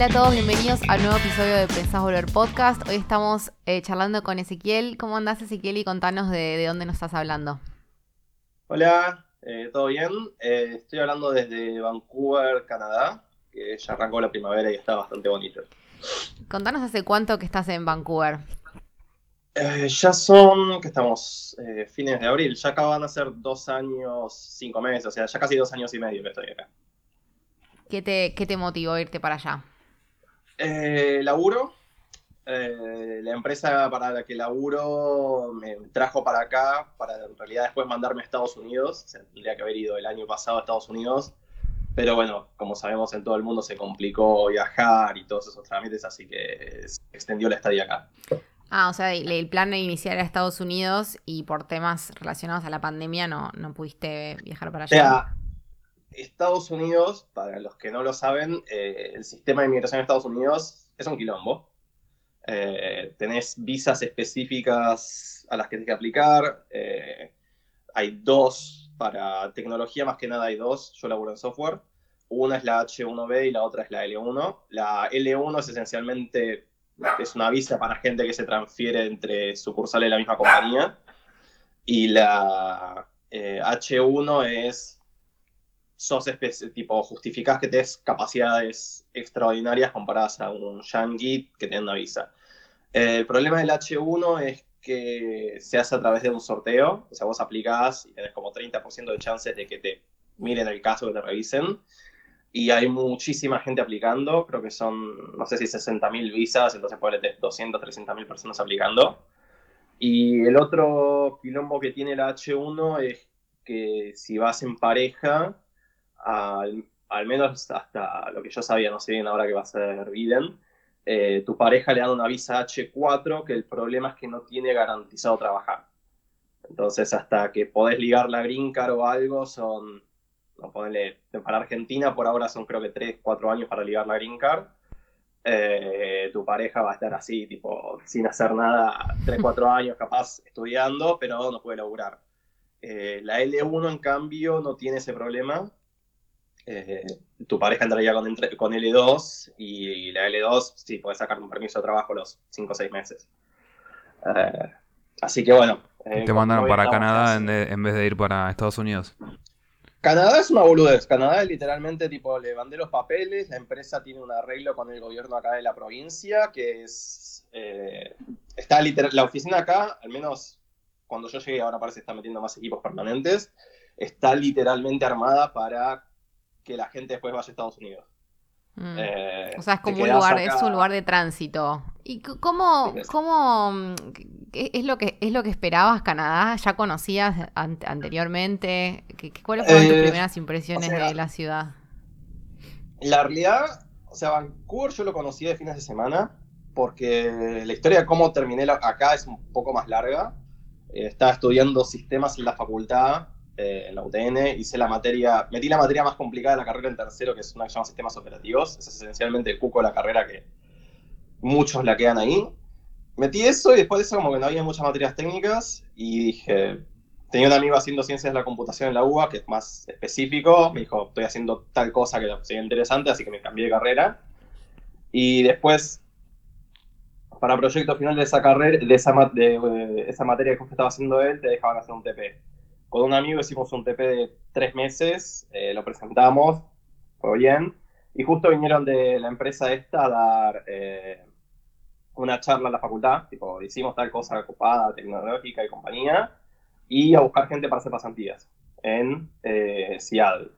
Hola a todos, bienvenidos al nuevo episodio de Pensás Volver Podcast. Hoy estamos eh, charlando con Ezequiel. ¿Cómo andás, Ezequiel? Y contanos de, dónde nos estás hablando. Hola, eh, ¿todo bien? Eh, estoy hablando desde Vancouver, Canadá, que ya arrancó la primavera y está bastante bonito. Contanos hace cuánto que estás en Vancouver. ya son, que estamos, fines de abril, ya acaban de ser dos años, cinco meses, o sea, ya casi dos años y medio que estoy acá. ¿Qué te, qué te motivó a irte para allá? Eh, laburo. Eh, la empresa para la que laburo me trajo para acá para en realidad después mandarme a Estados Unidos. tendría que haber ido el año pasado a Estados Unidos. Pero bueno, como sabemos en todo el mundo se complicó viajar y todos esos trámites, así que se extendió la estadía acá. Ah, o sea, el, plan de iniciar a Estados Unidos y por temas relacionados a la pandemia no, no pudiste viajar para allá. O sea, Estados Unidos, para los que no lo saben, eh, el sistema de inmigración en Estados Unidos es un quilombo. Eh, tenés visas específicas a las que tienes que aplicar. Eh, hay dos para tecnología, más que nada hay dos. Yo laburo en software. Una es la H1B y la otra es la L1. La L1 es esencialmente es una visa para gente que se transfiere entre sucursales de la misma compañía. Y la H1 es sos tipo, justificás que tenés capacidades extraordinarias comparadas a un yankee que tiene una visa. el problema del H1 es que se hace a través de un sorteo, o sea, vos aplicás y tenés como 30% de chances de que te miren el caso, que te revisen. Y hay muchísima gente aplicando, creo que son, no sé si 60.000 visas, entonces puede tener 200, 300.000 personas aplicando. Y el otro quilombo que tiene el H1 es que si vas en pareja, al, menos hasta lo que yo sabía, no sé bien ahora que va a ser Biden, eh, tu pareja le da una visa H4 que el problema es que no tiene garantizado trabajar. Entonces, hasta que podés ligar la green card o algo, son, no ponerle, para Argentina por ahora son creo que 3, 4 años para ligar la green card. Eh, tu pareja va a estar así, tipo, sin hacer nada, 3, 4 años capaz estudiando, pero no puede laburar. Eh, la L1, en cambio, no tiene ese problema eh, tu pareja entraría con, con L2 y la L2 sí puedes sacar un permiso de trabajo los 5 o 6 meses. Eh, así que bueno. Eh, ¿Te mandaron para Canadá en, vez de ir para Estados Unidos? Canadá es una boludez. Canadá es literalmente tipo, le mandé los papeles, la empresa tiene un arreglo con el gobierno acá de la provincia, que es... está literal, la oficina acá, al menos cuando yo llegué, ahora parece que está metiendo más equipos permanentes, está literalmente armada para que la gente después vaya a Estados Unidos. Mm. Eh, o sea, es como un lugar, es un lugar de tránsito. ¿Y cómo, cómo mm, es lo que es lo que esperabas Canadá? ¿Ya conocías anteriormente? ¿Cuáles fueron tus eh, primeras impresiones de la ciudad? La realidad, o sea, Vancouver yo lo conocí de fines de semana porque la historia de cómo terminé acá es un poco más larga. Eh, estaba estudiando sistemas en la facultad eh, en la UTN, hice la materia, metí la materia más complicada de la carrera en tercero, que es una que se llama sistemas operativos, es esencialmente el cuco de la carrera que muchos la quedan ahí. Metí eso y después de eso como que no había muchas materias técnicas y dije, tenía un amigo haciendo ciencias de la computación en la UBA, que es más específico, me dijo, estoy haciendo tal cosa que sería interesante, así que me cambié de carrera. Y después, para proyecto final de esa carrera, de esa, de, esa materia que estaba haciendo él, te dejaban hacer un TP con un amigo hicimos un TP de tres meses, eh, lo presentamos, fue bien, y justo vinieron de la empresa esta a dar eh, una charla a la facultad, tipo, hicimos tal cosa ocupada, tecnológica y compañía, y a buscar gente para hacer pasantías en eh, Seattle.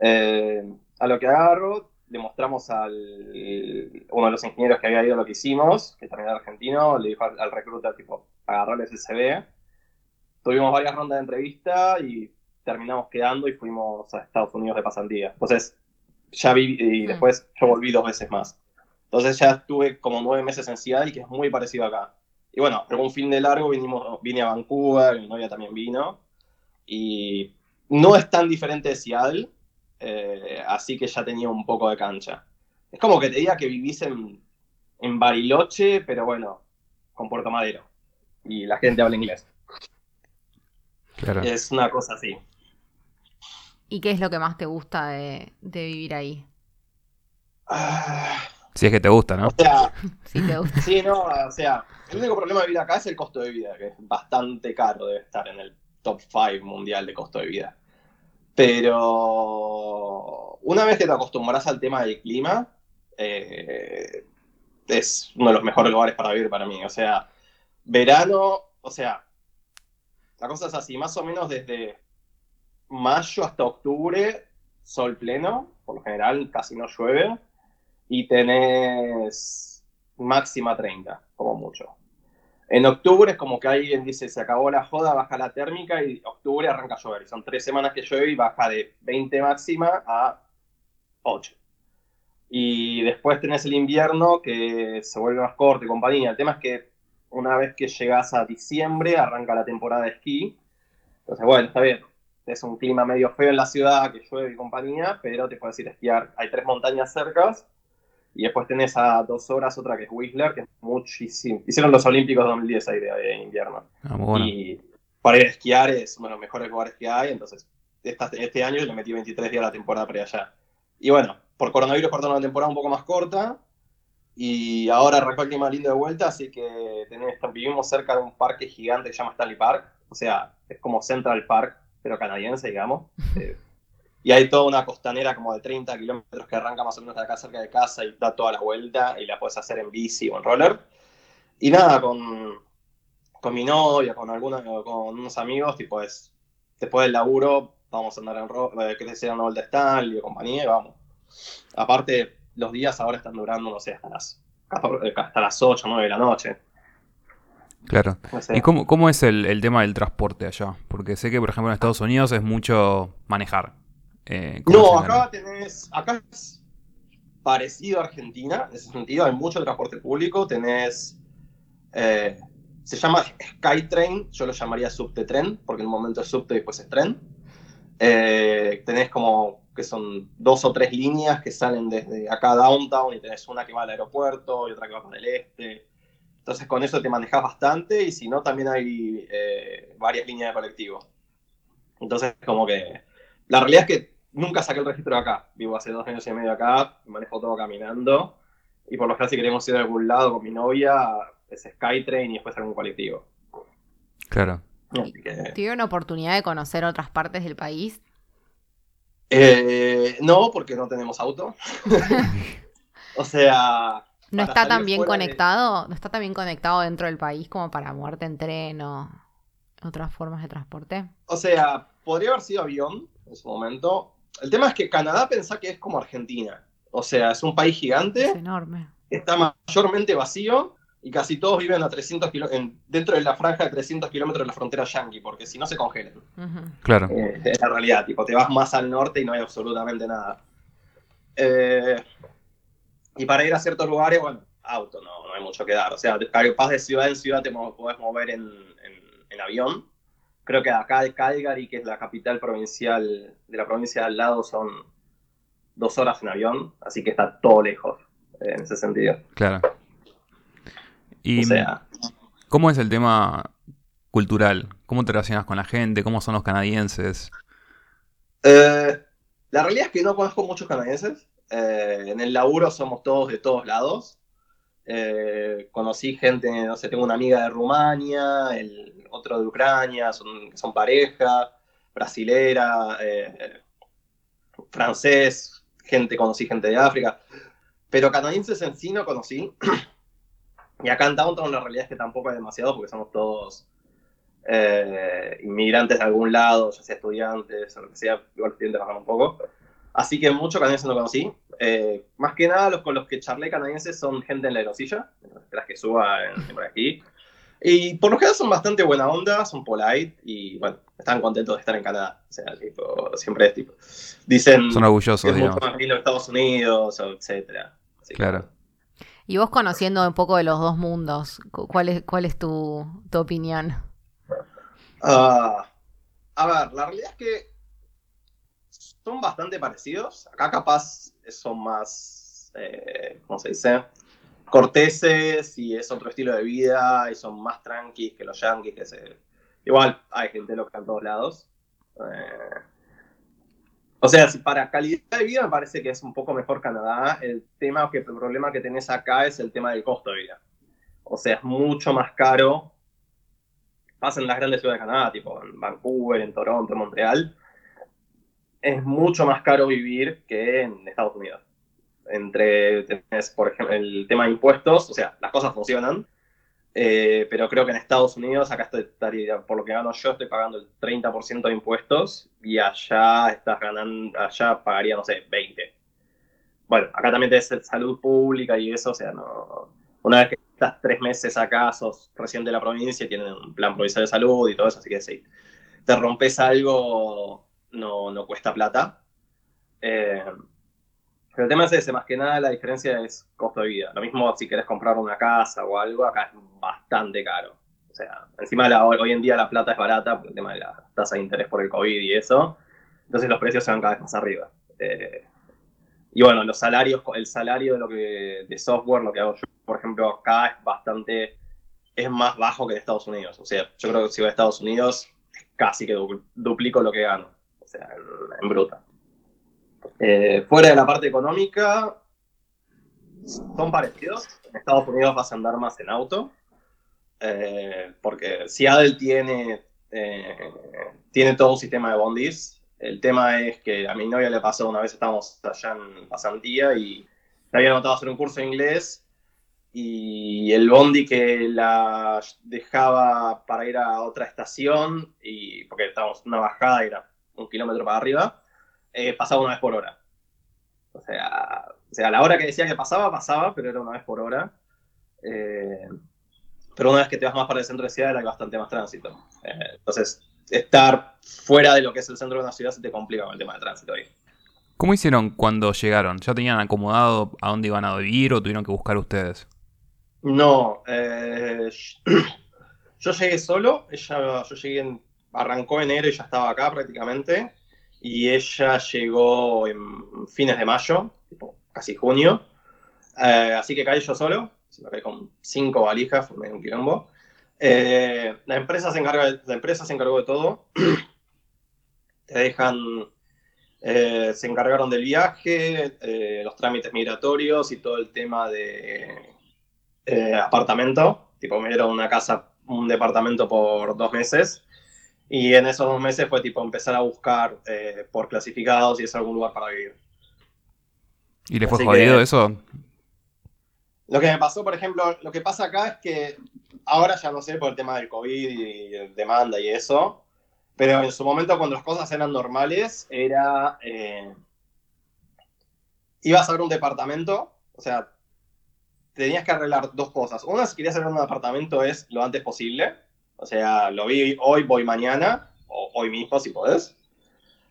Eh, a lo que agarro, le mostramos al uno de los ingenieros que había ido lo que hicimos, que también era argentino, le dijo al, al recruiter, tipo, agarrarles el CV, tuvimos varias rondas de entrevista y terminamos quedando y fuimos a Estados Unidos de pasantía. Entonces, ya vi y mm. después yo volví dos veces más. Entonces ya estuve como nueve meses en Seattle, que es muy parecido acá. Y bueno, pero un fin de largo vinimos, vine a Vancouver, mi novia también vino. Y no es tan diferente de Seattle, eh, así que ya tenía un poco de cancha. Es como que te diga que vivís en, en Bariloche, pero bueno, con Puerto Madero. Y la gente habla inglés. Es una cosa así. ¿Y qué es lo que más te gusta de, vivir ahí? Ah. si es que te gusta, ¿no? O sea, sí, te gusta. sí, no, o sea, el único problema de vivir acá es el costo de vida, que es bastante caro, debe estar en el top 5 mundial de costo de vida. Pero una vez que te acostumbras al tema del clima, eh, es uno de los mejores lugares para vivir para mí. O sea, verano, o sea, la cosa es así, más o menos desde mayo hasta octubre, sol pleno, por lo general casi no llueve, y tenés máxima 30, como mucho. En octubre es como que alguien dice, se acabó la joda, baja la térmica y octubre arranca a llover. Son tres semanas que llueve y baja de 20 máxima a 8. Y después tenés el invierno que se vuelve más corto y compañía. El tema es que una vez que llegas a diciembre arranca la temporada de esquí. Entonces, bueno, está bien. Es un clima medio feo en la ciudad, que llueve y compañía, pero te puedes ir a esquiar. Hay tres montañas cercas y después tenés a dos horas otra que es Whistler, que es muchísimo. Hicieron los Olímpicos 2010 ahí de, invierno. Ah, y para ir a esquiar es uno de los mejores lugares que hay. Entonces, este año le metí 23 días a la temporada para allá. Y bueno, por coronavirus cortaron la temporada un poco más corta. Y ahora arrancó el clima lindo de vuelta, así que tenés, vivimos cerca de un parque gigante que se llama Stanley Park. O sea, es como Central Park, pero canadiense, digamos. Eh, y hay toda una costanera como de 30 kilómetros que arranca más o menos de acá cerca de casa y da toda la vuelta y la puedes hacer en bici o en roller. Y nada, con, con mi novia, con, algunos, con unos amigos, tipo es, después del laburo vamos a andar en roller, que sea una vuelta Stanley o compañía y vamos. Aparte, los días ahora están durando, no sé, hasta las, hasta las 8 o 9 de la noche. Claro. ¿Y cómo, cómo es el, el, tema del transporte allá? Porque sé que, por ejemplo, en Estados Unidos es mucho manejar. Eh, no, acá tenés, acá es parecido a Argentina, en ese sentido, hay mucho transporte público, tenés, eh, se llama Skytrain, yo lo llamaría subte tren, porque en un momento es subte y después es tren. Eh, tenés como que son dos o tres líneas que salen desde acá downtown y tenés una que va al aeropuerto y otra que va para el este. Entonces con eso te manejas bastante y si no también hay varias líneas de colectivo. Entonces como que la realidad es que nunca saqué el registro de acá. Vivo hace dos años y medio acá, manejo todo caminando. Y por lo general, si queremos ir a algún lado con mi novia, es Skytrain y después algún colectivo. Claro. ¿Tiene una oportunidad de conocer otras partes del país? Eh, no, porque no tenemos auto. o sea. ¿No está tan bien conectado? ¿No está tan bien conectado dentro del país como para moverte en tren o otras formas de transporte? O sea, podría haber sido avión en su momento. El tema es que Canadá pensá que es como Argentina. O sea, es un país gigante. Es enorme. Está mayormente vacío y casi todos viven a 300 dentro de la franja de 300 kilómetros de la frontera yankee, porque si no se congelan. Claro. Eh, es la realidad, tipo, te vas más al norte y no hay absolutamente nada. Eh, y para ir a ciertos lugares, bueno, auto, no, no hay mucho que dar. O sea, capaz de ciudad en ciudad te podés mover en, en avión, creo que acá de Calgary, que es la capital provincial de la provincia de al lado, son dos horas en avión, así que está todo lejos eh, en ese sentido. Claro. Y, ¿Cómo es el tema cultural? ¿Cómo te relacionas con la gente? ¿Cómo son los canadienses? Eh, la realidad es que no conozco muchos canadienses. Eh, en el laburo somos todos de todos lados. conocí gente, no sé, tengo una amiga de Rumania, el, otro de Ucrania, son, son pareja, brasilera, eh, francés, gente, conocí gente de África, pero canadienses en sí no conocí. y acá en Downtown la realidad es que tampoco hay demasiado porque somos todos eh, inmigrantes de algún lado, ya sea estudiantes o lo que sea, igual estudiantes bajan un poco. Así que mucho canadienses no conocí. Eh, más que nada los con los que charlé canadienses son gente en la aerosilla, las que suba por aquí. Y por lo general son bastante buena onda, son polite y bueno, están contentos de estar en Canadá. O sea, tipo, siempre es tipo. Dicen. Son orgullosos, que es mucho más lindo Estados Unidos, etcétera. claro. Y vos conociendo un poco de los dos mundos, ¿cuál es, cuál es tu, tu opinión? Uh, a ver, la realidad es que son bastante parecidos. Acá capaz son más, eh, ¿cómo se dice? corteses y es otro estilo de vida y son más tranquis que los se... Igual hay gente loca en todos lados. Eh, O sea, para calidad de vida me parece que es un poco mejor Canadá. El tema que el problema que tenés acá es el tema del costo de vida. O sea, es mucho más caro. Pasa en las grandes ciudades de Canadá, tipo en Vancouver, en Toronto, Montreal. Es mucho más caro vivir que en Estados Unidos. Entre, tenés, por ejemplo, el tema de impuestos, o sea, las cosas funcionan, eh, pero creo que en Estados Unidos, acá estoy, por lo que gano yo, estoy pagando el 30% de impuestos y allá estás ganando, allá pagaría, no sé, 20. Bueno, acá también tenés salud pública y eso, o sea, no, una vez que estás tres meses acá, sos recién de la provincia y tienen un plan provincial de salud y todo eso, así que si te rompes algo, no, no cuesta plata. Eh, el tema es ese, más que nada la diferencia es costo de vida. Lo mismo si querés comprar una casa o algo, acá es bastante caro. O sea, encima hoy en día la plata es barata por el tema de la tasa de interés por el COVID y eso. Entonces los precios se van cada vez más arriba. Eh, y bueno, los salarios, el salario de lo que de software, lo que hago yo, por ejemplo, acá es bastante, es más bajo que en Estados Unidos. O sea, yo creo que si voy a Estados Unidos, casi que duplico lo que gano. O sea, en bruta. Eh, fuera de la parte económica, son parecidos. En Estados Unidos vas a andar más en auto, eh, porque Seattle tiene, eh, tiene todo un sistema de bondis. El tema es que a mi novia le pasó una vez, estábamos allá en pasantía y le había anotado hacer un curso de inglés y el bondi que la dejaba para ir a otra estación, y porque estábamos en una bajada, era un kilómetro para arriba, eh, pasaba una vez por hora. O sea, o sea, la hora que decía que pasaba, pasaba, pero era una vez por hora. Eh, pero una vez que te vas más para el centro de ciudad, era bastante más tránsito. Eh, entonces, estar fuera de lo que es el centro de una ciudad se te complica con el tema de tránsito ahí. ¿Cómo hicieron cuando llegaron? ¿Ya tenían acomodado a dónde iban a vivir o tuvieron que buscar ustedes? No, yo llegué solo, ella, yo llegué en, arrancó enero y ya estaba acá prácticamente y ella llegó en fines de mayo, tipo casi junio. Eh, así que caí yo solo, me con cinco valijas, formé un quilombo. Eh, la, empresa se encarga la empresa se encargó de todo. Te dejan, eh, se encargaron del viaje, los trámites migratorios y todo el tema de apartamento. Tipo, me dieron una casa, un departamento por dos meses y en esos dos meses fue tipo empezar a buscar eh, por clasificados y es algún lugar para vivir. ¿Y le fue jodido eso? Lo que me pasó, por ejemplo, lo que pasa acá es que ahora ya no sé por el tema del COVID y demanda y eso, pero en su momento cuando las cosas eran normales era... Eh, ibas a ver un departamento, o sea, tenías que arreglar dos cosas. Una, si querías hacer un departamento es lo antes posible o sea, lo vi hoy, voy mañana, o hoy mismo si podés.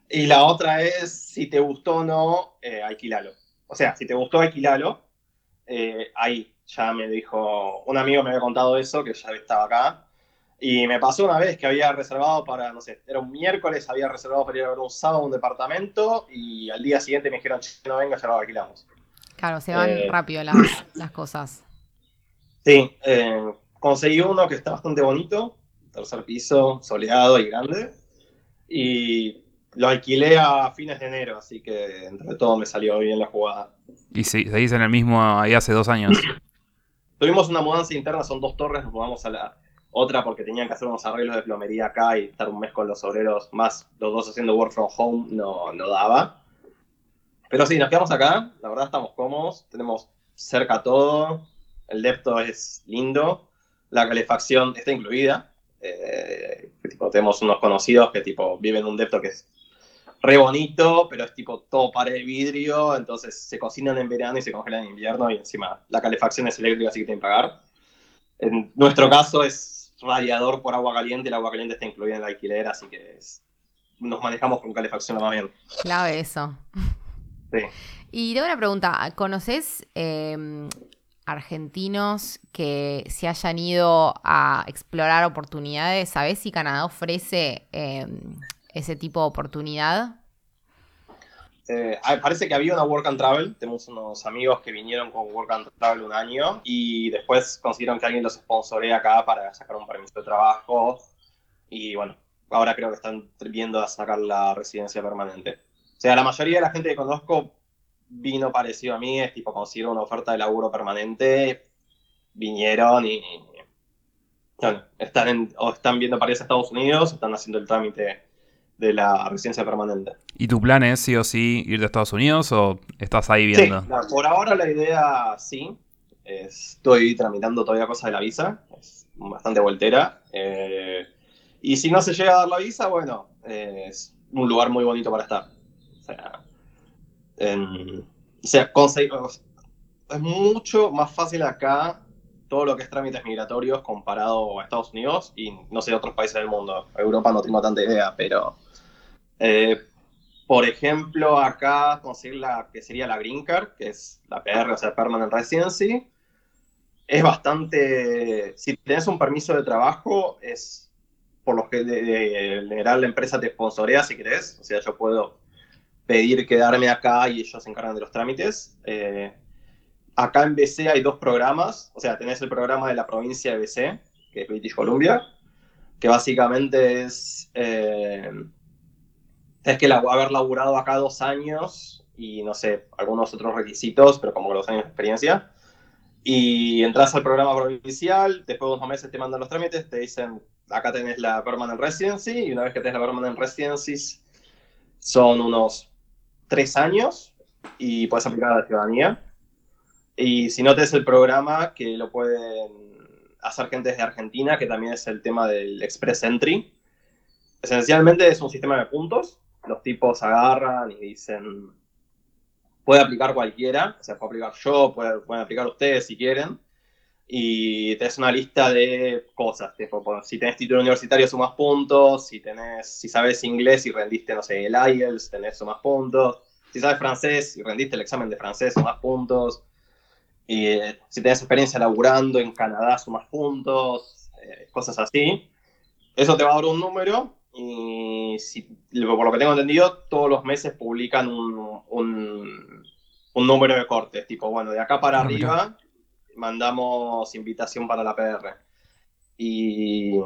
Y la otra es, si te gustó o no, eh, alquilalo. O sea, si te gustó, alquilalo. Eh, ahí ya me dijo, un amigo me había contado eso, que ya estaba acá. Y me pasó una vez que había reservado para, no sé, era un miércoles, había reservado para ir a ver un sábado un departamento y al día siguiente me dijeron, no venga, ya lo alquilamos. Claro, se van eh, rápido las, las, cosas. Sí, conseguí uno que está bastante bonito, tercer piso, soleado y grande. Y lo alquilé a fines de enero, así que entre todo me salió bien la jugada. ¿Y se, dice en el mismo ahí hace dos años? Tuvimos una mudanza interna, son dos torres, nos mudamos a la otra porque tenían que hacer unos arreglos de plomería acá y estar un mes con los obreros, más los dos haciendo work from home, no, no daba. Pero sí, nos quedamos acá, la verdad estamos cómodos, tenemos cerca todo, el depto es lindo, la calefacción está incluida, eh, tipo, tenemos unos conocidos que tipo viven un depto que es re bonito, pero es tipo todo pared de vidrio, entonces se cocinan en verano y se congelan en invierno y encima la calefacción es eléctrica, así que tienen que pagar. En nuestro caso es radiador por agua caliente, el agua caliente está incluida en el alquiler, así que nos manejamos con calefacción lo más bien. Clave eso. Sí. Y tengo una pregunta, ¿conoces eh, argentinos que se hayan ido a explorar oportunidades. ¿Sabes si Canadá ofrece em, ese tipo de oportunidad? Eh, parece que había una Work and Travel. Tenemos unos amigos que vinieron con Work and Travel un año y después consiguieron que alguien los sponsoree acá para sacar un permiso de trabajo. Y bueno, ahora creo que están viendo a sacar la residencia permanente. sea, la mayoría de la gente que conozco vino parecido a mí, es tipo, consiguieron una oferta de laburo permanente, vinieron y, bueno, están o están viendo para irse a Estados Unidos, o están haciendo el trámite de la residencia permanente. ¿Y tu plan es sí o sí ir de Estados Unidos o estás ahí viendo? Sí, por ahora la idea sí. Estoy tramitando todavía cosas de la visa, es bastante voltera. Eh, y si no se llega a dar la visa, bueno, es un lugar muy bonito para estar. O sea, o sea conseguir, es mucho más fácil acá todo lo que es trámites migratorios comparado a Estados Unidos y no sé, otros países del mundo. Europa no tengo tanta idea, pero eh, por ejemplo, acá conseguir la que sería la Green Card, que es la PR, o sea, Permanent Residency, es bastante. Si tienes un permiso de trabajo, es por lo que de, general la empresa te sponsorea si querés. O sea, yo puedo pedir quedarme acá y ellos se encargan de los trámites. Eh, acá en BC hay dos programas, o sea, tenés el programa de la provincia de BC, que es British Columbia, que básicamente es. Eh, es que haber laburado acá dos años y no sé, algunos otros requisitos, pero como los años de experiencia. Y entras al programa provincial, después de unos meses te mandan los trámites, te dicen, acá tenés la Permanent Residency, y una vez que tenés la Permanent Residency, son unos tres años y puedes aplicar a la ciudadanía. Y si no tenés el programa, que lo pueden hacer gente desde Argentina, que también es el tema del Express Entry. Esencialmente es un sistema de puntos los tipos agarran y dicen, puede aplicar cualquiera, o sea, puede aplicar yo, pueden aplicar ustedes si quieren, y tenés una lista de cosas, si tenés título universitario sumas puntos, si tenés, si sabes inglés y rendiste, no sé, el IELTS, tenés sumas puntos, si sabes francés y rendiste el examen de francés, sumas puntos, y eh, si tenés experiencia laburando en Canadá, sumas puntos, eh, cosas así. Eso te va a dar un número y si, por lo que tengo entendido, todos los meses publican un, un, número de cortes, tipo, bueno, de acá para ah, arriba mandamos invitación para la PR. Y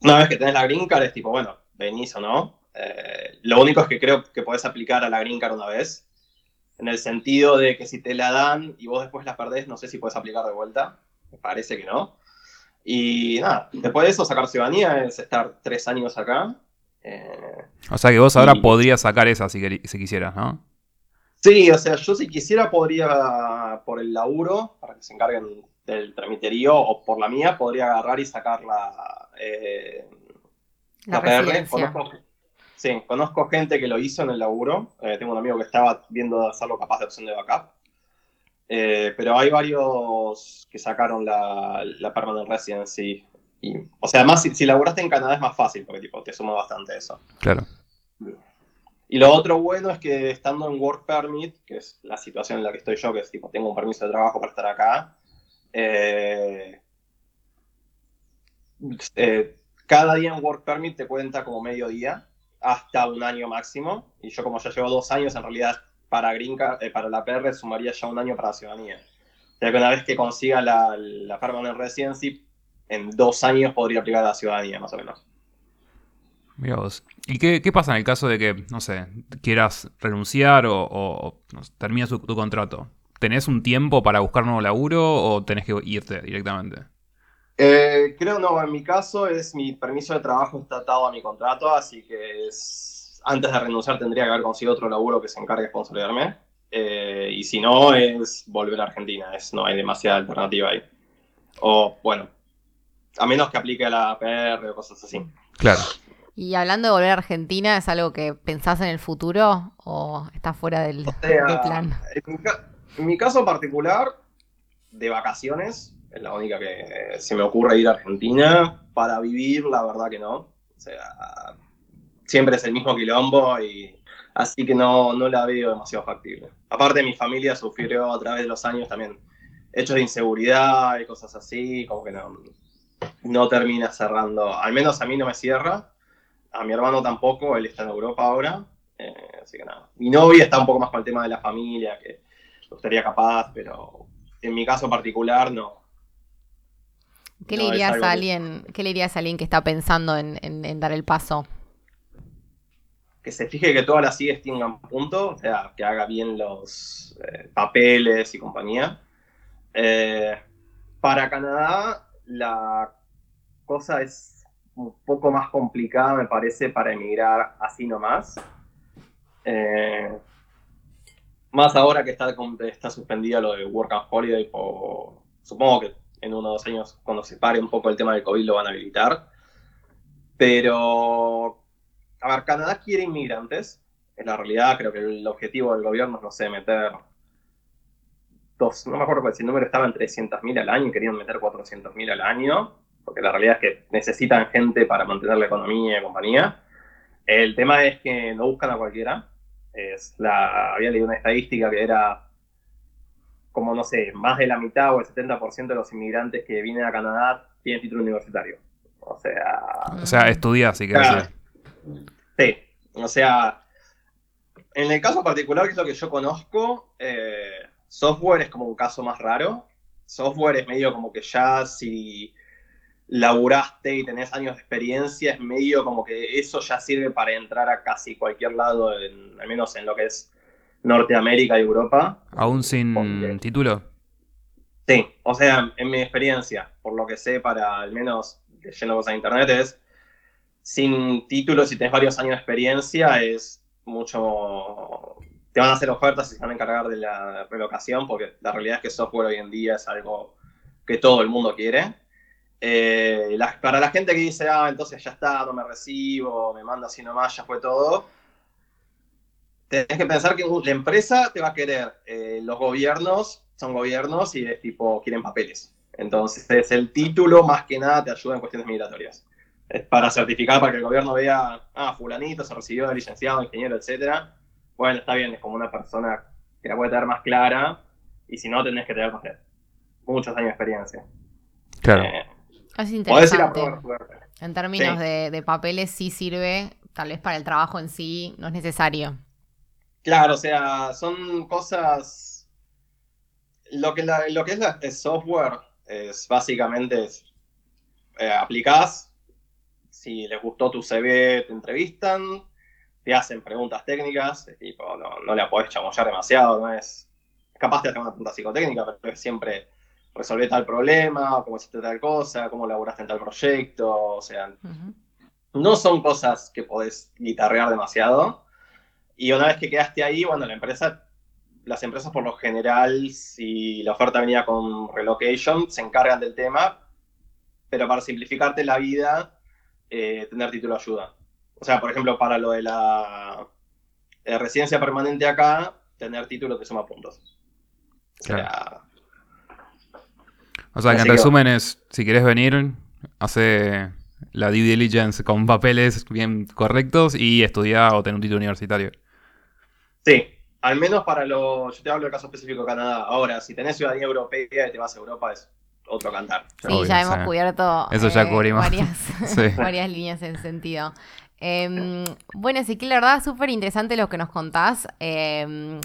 una vez que tenés la green card es tipo, bueno, venís o no. Eh, lo único es que creo que podés aplicar a la green card una vez, en el sentido de que si te la dan y vos después la perdés, no sé si puedes aplicar de vuelta. Me parece que no. Y nada, después de eso sacar ciudadanía es estar tres años acá. Eh, o sea que vos ahora podrías sacar esa si, si quisieras, ¿no? Sí, o sea, yo si quisiera podría, por el laburo, para que se encarguen del tramiterío, o por la mía, podría agarrar y sacar la, eh, la, PR. Conozco, sí, conozco gente que lo hizo en el laburo. Eh, tengo un amigo que estaba viendo hacerlo capaz de opción de backup. Eh, pero hay varios que sacaron la, la Permanent Residency. Y, o sea, además, si, si, laburaste en Canadá es más fácil, porque tipo, te suma bastante eso. Claro. Y lo otro bueno es que estando en Work Permit, que es la situación en la que estoy yo, que es tipo, tengo un permiso de trabajo para estar acá, eh, eh, cada día en Work Permit te cuenta como medio día, hasta un año máximo. Y yo como ya llevo dos años, en realidad para, Green eh, para la PR sumaría ya un año para la ciudadanía. O sea que una vez que consiga la, la Permanent Residency, en dos años podría aplicar a la ciudadanía, más o menos. Mira vos. ¿Y qué, pasa en el caso de que, no sé, quieras renunciar o, o terminas tu, contrato? ¿Tenés un tiempo para buscar nuevo laburo o tenés que irte directamente? Eh, creo no, en mi caso es mi permiso de trabajo está atado a mi contrato, así que es antes de renunciar tendría que haber conseguido otro laburo que se encargue de sponsorearme. Eh, y si no, es volver a Argentina. Es, no hay demasiada alternativa ahí. O, bueno, a menos que aplique a la PR o cosas así. Claro. Y hablando de volver a Argentina, ¿es algo que pensás en el futuro o está fuera del, plan? En mi, caso particular, de vacaciones, es la única que se me ocurre ir a Argentina. Para vivir, la verdad que no. O sea, siempre es el mismo quilombo y así que no, no la veo demasiado factible. Aparte mi familia sufrió a través de los años también hechos de inseguridad y cosas así, como que no, no termina cerrando, al menos a mí no me cierra, a mi hermano tampoco, él está en Europa ahora, eh, así que nada. Mi novia está un poco más con el tema de la familia, que estaría capaz, pero en mi caso particular no. ¿Qué, le, dirías a alguien, ¿qué le dirías a alguien que está pensando en dar el paso? que se fije que todas las CIEs tengan punto, o sea, que haga bien los eh, papeles y compañía. Eh, para Canadá, la cosa es un poco más complicada, me parece, para emigrar así nomás. Eh, más ahora que está, está suspendida lo de Work and Holiday, supongo que en unos dos años, cuando se pare un poco el tema del COVID, lo van a habilitar. Pero a ver, Canadá quiere inmigrantes. En la realidad, creo que el objetivo del gobierno es, no sé, meter dos, no me acuerdo si el número estaba en 300.000 al año querían meter 400.000 al año, porque la realidad es que necesitan gente para mantener la economía y compañía. El tema es que no buscan a cualquiera. Es la, había leído una estadística que era como, no sé, más de la mitad o el 70% de los inmigrantes que vienen a Canadá tienen título universitario. O sea... O sea, estudia, si querés. Sí, o sea, en el caso particular, que es lo que yo conozco, eh, software es como un caso más raro. Software es medio como que ya si laburaste y tenés años de experiencia, es medio como que eso ya sirve para entrar a casi cualquier lado, al menos en lo que es Norteamérica y Europa. ¿Aún sin título? Sí, o sea, en mi experiencia, por lo que sé, para al menos leyendo cosas en internet, es sin título, si tenés varios años de experiencia, es mucho... Te van a hacer ofertas y se van a encargar de la relocación, porque la realidad es que software hoy en día es algo que todo el mundo quiere. Eh, para la gente que dice, ah, entonces ya está, no me recibo, me manda así nomás, ya fue todo, tenés que pensar que la empresa te va a querer. Eh, los gobiernos son gobiernos y es tipo, quieren papeles. Entonces, el título más que nada te ayuda en cuestiones migratorias para certificar, para que el gobierno vea, ah, fulanito se recibió de licenciado, ingeniero, etcétera. Bueno, está bien, es como una persona que la puede tener más clara, y si no, tenés que tener, muchos años de experiencia. Claro. Eh, es interesante. En términos de, papeles, sí sirve, tal vez para el trabajo en sí, no es necesario. Claro, o sea, son cosas. Lo que, lo que es el software es básicamente es, eh, aplicás si les gustó tu CV, te entrevistan, te hacen preguntas técnicas, tipo, no, no le podés chamullar demasiado, no es. Capaz de hacer una pregunta psicotécnica, pero es siempre resolver tal problema, cómo hiciste tal cosa, cómo laburaste en tal proyecto, o sea, no son cosas que podés guitarrear demasiado. Y una vez que quedaste ahí, bueno, la empresa, las empresas por lo general, si la oferta venía con relocation, se encargan del tema, pero para simplificarte la vida, eh, tener título de ayuda. O sea, por ejemplo, para lo de la eh, residencia permanente acá, tener título te suma puntos. O sea, o sea que en resumen es, si quieres venir, hace la due diligence con papeles bien correctos y estudiar o tener un título universitario. Sí, al menos para lo, yo te hablo del caso específico de Canadá. Ahora, si tenés ciudadanía europea y te vas a Europa, es otro cantar. Sí, ya hemos cubierto Eso ya eh, varias, varias líneas en sentido. Eh, bueno, que la verdad, súper interesante lo que nos contás. Em,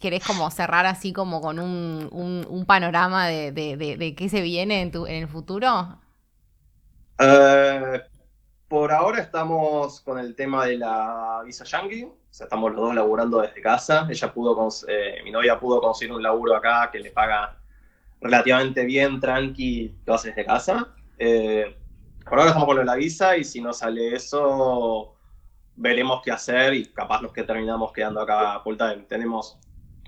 ¿Querés como cerrar así como con un, un, panorama de, de, qué se viene en, tu, en el futuro? Eh, por ahora estamos con el tema de la visa Yankee. Estamos los dos laburando desde casa. Ella pudo, eh, mi novia pudo conseguir un laburo acá que le paga relativamente bien, tranqui, lo haces de casa. Eh, por ahora estamos con la visa y si no sale eso, veremos qué hacer y capaz los que terminamos quedando acá full time. Tenemos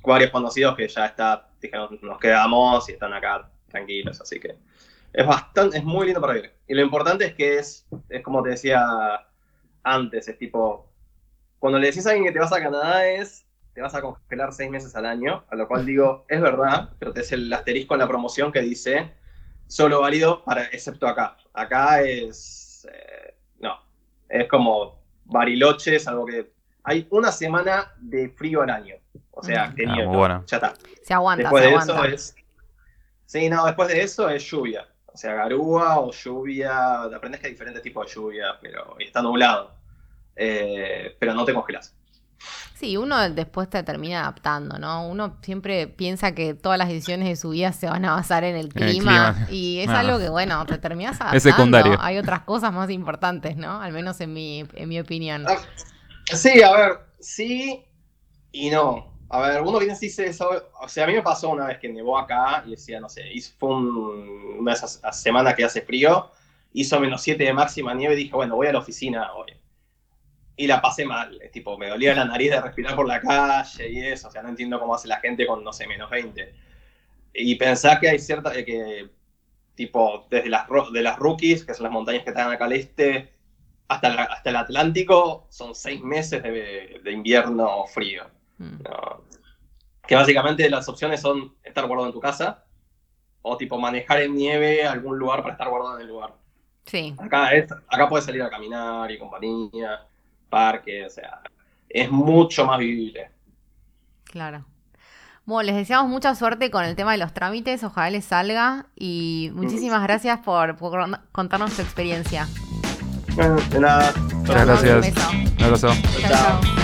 varios conocidos que ya está, dijeron, nos quedamos y están acá tranquilos, así que es bastante, es muy lindo para vivir. Y lo importante es que es, es como te decía antes, es tipo, cuando le decís a alguien que te vas a Canadá es, te vas a congelar seis meses al año, a lo cual digo, es verdad, pero te es el asterisco en la promoción que dice, solo válido para, excepto acá. Acá es, eh, no, es como Bariloche, algo que hay una semana de frío al año. O sea, mm. que ah, ya está. Se aguanta, después de eso es. Sí, no, después de eso es lluvia. O sea, garúa o lluvia. Aprendes que hay diferentes tipos de lluvia, pero está nublado. Eh, pero no te congelas. Sí, uno después te termina adaptando, ¿no? Uno siempre piensa que todas las decisiones de su vida se van a basar en el clima, y es algo que, bueno, te terminas adaptando. Es secundario. Hay otras cosas más importantes, ¿no? Al menos en mi, en mi opinión. Ah, Sí, a ver, sí y no. A ver, uno viene y dice eso. O sea, a mí me pasó una vez que nevó acá y decía, no sé, fue una de esas semanas que hace frío, hizo menos 7 de máxima nieve y dije, bueno, voy a la oficina hoy. Y la pasé mal, es tipo, me dolía la nariz de respirar por la calle y eso, o sea, no entiendo cómo hace la gente con, no sé, menos 20. Y pensá que hay cierta, eh, que tipo, desde las, de las rookies, que son las montañas que están acá al este, hasta, hasta el Atlántico, son seis meses de, de invierno frío. Mm. Que básicamente las opciones son estar guardado en tu casa o tipo manejar en nieve algún lugar para estar guardado en el lugar. Sí. Acá, acá puedes salir a caminar y compañía, parque, o sea, es mucho más vivible. Claro. Bueno, les deseamos mucha suerte con el tema de los trámites, ojalá les salga y muchísimas gracias por, contarnos tu experiencia. de nada. Muchas gracias. Un abrazo. chao.